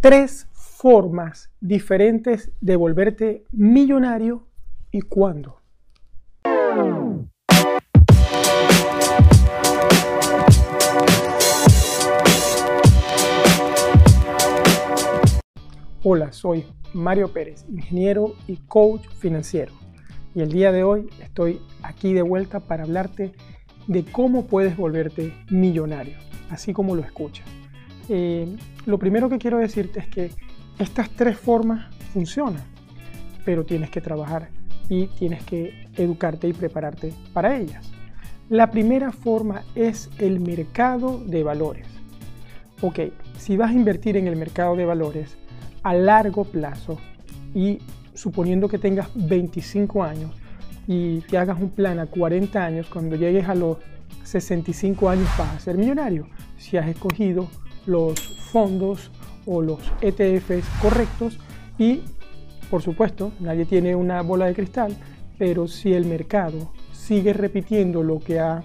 tres formas diferentes de volverte millonario y cuándo. Hola, soy Mario Pérez, ingeniero y coach financiero. Y el día de hoy estoy aquí de vuelta para hablarte de cómo puedes volverte millonario, así como lo escuchas. Eh, lo primero que quiero decirte es que estas tres formas funcionan, pero tienes que trabajar y tienes que educarte y prepararte para ellas. La primera forma es el mercado de valores. Ok, si vas a invertir en el mercado de valores a largo plazo y suponiendo que tengas 25 años y te hagas un plan a 40 años, cuando llegues a los 65 años vas a ser millonario. Si has escogido los fondos o los ETFs correctos y por supuesto nadie tiene una bola de cristal, pero si el mercado sigue repitiendo lo que ha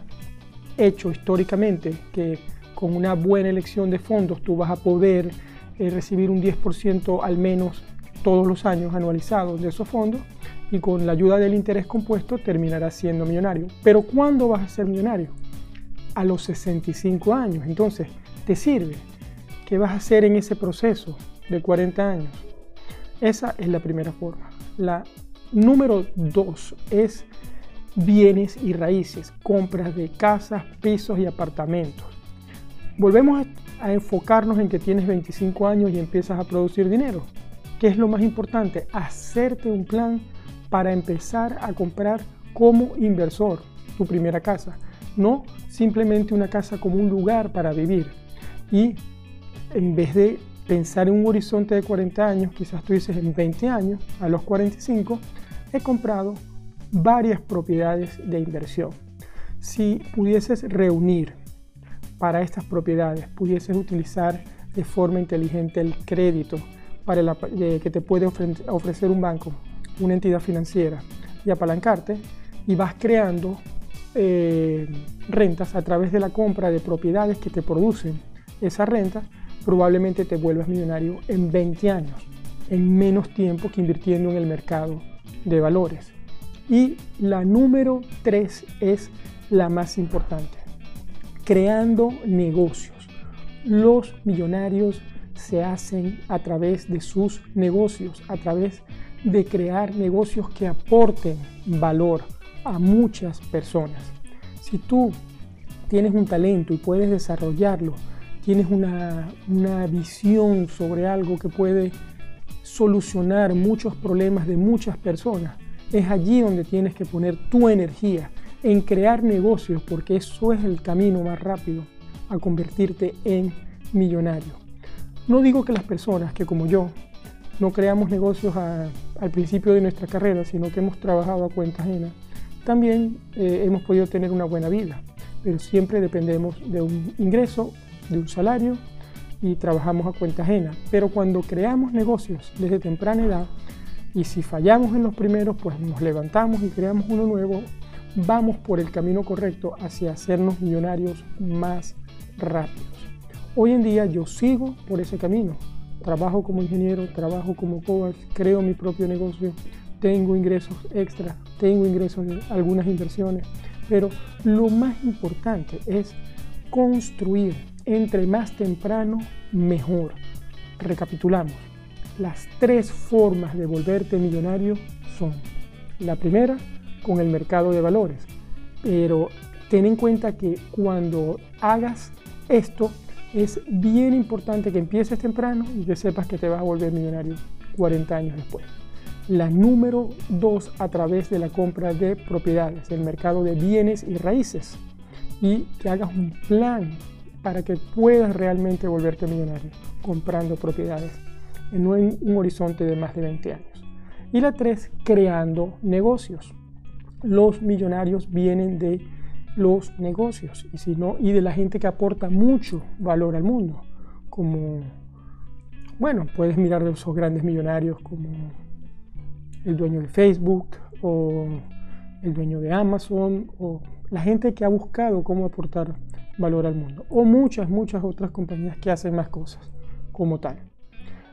hecho históricamente, que con una buena elección de fondos tú vas a poder eh, recibir un 10% al menos todos los años anualizados de esos fondos y con la ayuda del interés compuesto terminarás siendo millonario. Pero ¿cuándo vas a ser millonario? A los 65 años. Entonces, ¿te sirve? ¿Qué vas a hacer en ese proceso de 40 años? Esa es la primera forma. La número dos es bienes y raíces, compras de casas, pisos y apartamentos. Volvemos a enfocarnos en que tienes 25 años y empiezas a producir dinero. ¿Qué es lo más importante? Hacerte un plan para empezar a comprar como inversor tu primera casa. No simplemente una casa como un lugar para vivir. Y en vez de pensar en un horizonte de 40 años, quizás tú dices en 20 años, a los 45, he comprado varias propiedades de inversión. Si pudieses reunir para estas propiedades, pudieses utilizar de forma inteligente el crédito para la, que te puede ofrecer un banco, una entidad financiera, y apalancarte, y vas creando eh, rentas a través de la compra de propiedades que te producen esa renta, probablemente te vuelvas millonario en 20 años, en menos tiempo que invirtiendo en el mercado de valores. Y la número 3 es la más importante, creando negocios. Los millonarios se hacen a través de sus negocios, a través de crear negocios que aporten valor a muchas personas. Si tú tienes un talento y puedes desarrollarlo tienes una, visión sobre algo que puede solucionar muchos problemas de muchas personas, es allí donde tienes que poner tu energía en crear negocios, porque eso es el camino más rápido a convertirte en millonario. No digo que las personas que como yo no creamos negocios al principio de nuestra carrera, sino que hemos trabajado a cuenta ajena, también eh, hemos podido tener una buena vida, pero siempre dependemos de un ingreso de un salario y trabajamos a cuenta ajena. Pero cuando creamos negocios desde temprana edad y si fallamos en los primeros, pues nos levantamos y creamos uno nuevo, vamos por el camino correcto hacia hacernos millonarios más rápidos. Hoy en día yo sigo por ese camino. Trabajo como ingeniero, trabajo como coach, creo mi propio negocio, tengo ingresos extra, tengo ingresos de algunas inversiones, pero lo más importante es construir entre más temprano, mejor. Recapitulamos. Las tres formas de volverte millonario son, la primera, con el mercado de valores. Pero ten en cuenta que cuando hagas esto, es bien importante que empieces temprano y que sepas que te vas a volver millonario 40 años después. La número dos, a través de la compra de propiedades, el mercado de bienes y raíces. Y que hagas un plan para que puedas realmente volverte millonario comprando propiedades en un, horizonte de más de 20 años. Y la tres, creando negocios. Los millonarios vienen de los negocios y, si no, y de la gente que aporta mucho valor al mundo, como, bueno, puedes mirar de esos grandes millonarios como el dueño de Facebook o el dueño de Amazon o la gente que ha buscado cómo aportar valor al mundo. O muchas, muchas otras compañías que hacen más cosas como tal.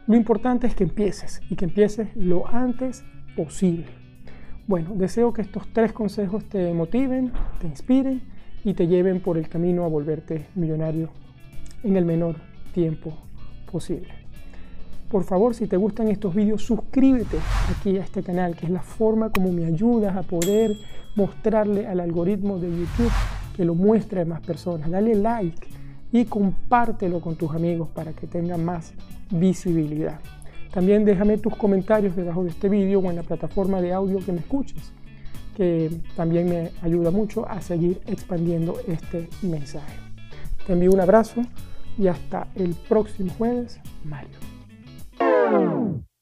Lo importante es que empieces y que empieces lo antes posible. Bueno, deseo que estos tres consejos te motiven, te inspiren y te lleven por el camino a volverte millonario en el menor tiempo posible. Por favor, si te gustan estos vídeos, suscríbete aquí a este canal, que es la forma como me ayudas a poder mostrarle al algoritmo de YouTube que lo muestre a más personas. Dale like y compártelo con tus amigos para que tenga más visibilidad. También déjame tus comentarios debajo de este vídeo o en la plataforma de audio que me escuches, que también me ayuda mucho a seguir expandiendo este mensaje. Te envío un abrazo y hasta el próximo jueves, Mario. Música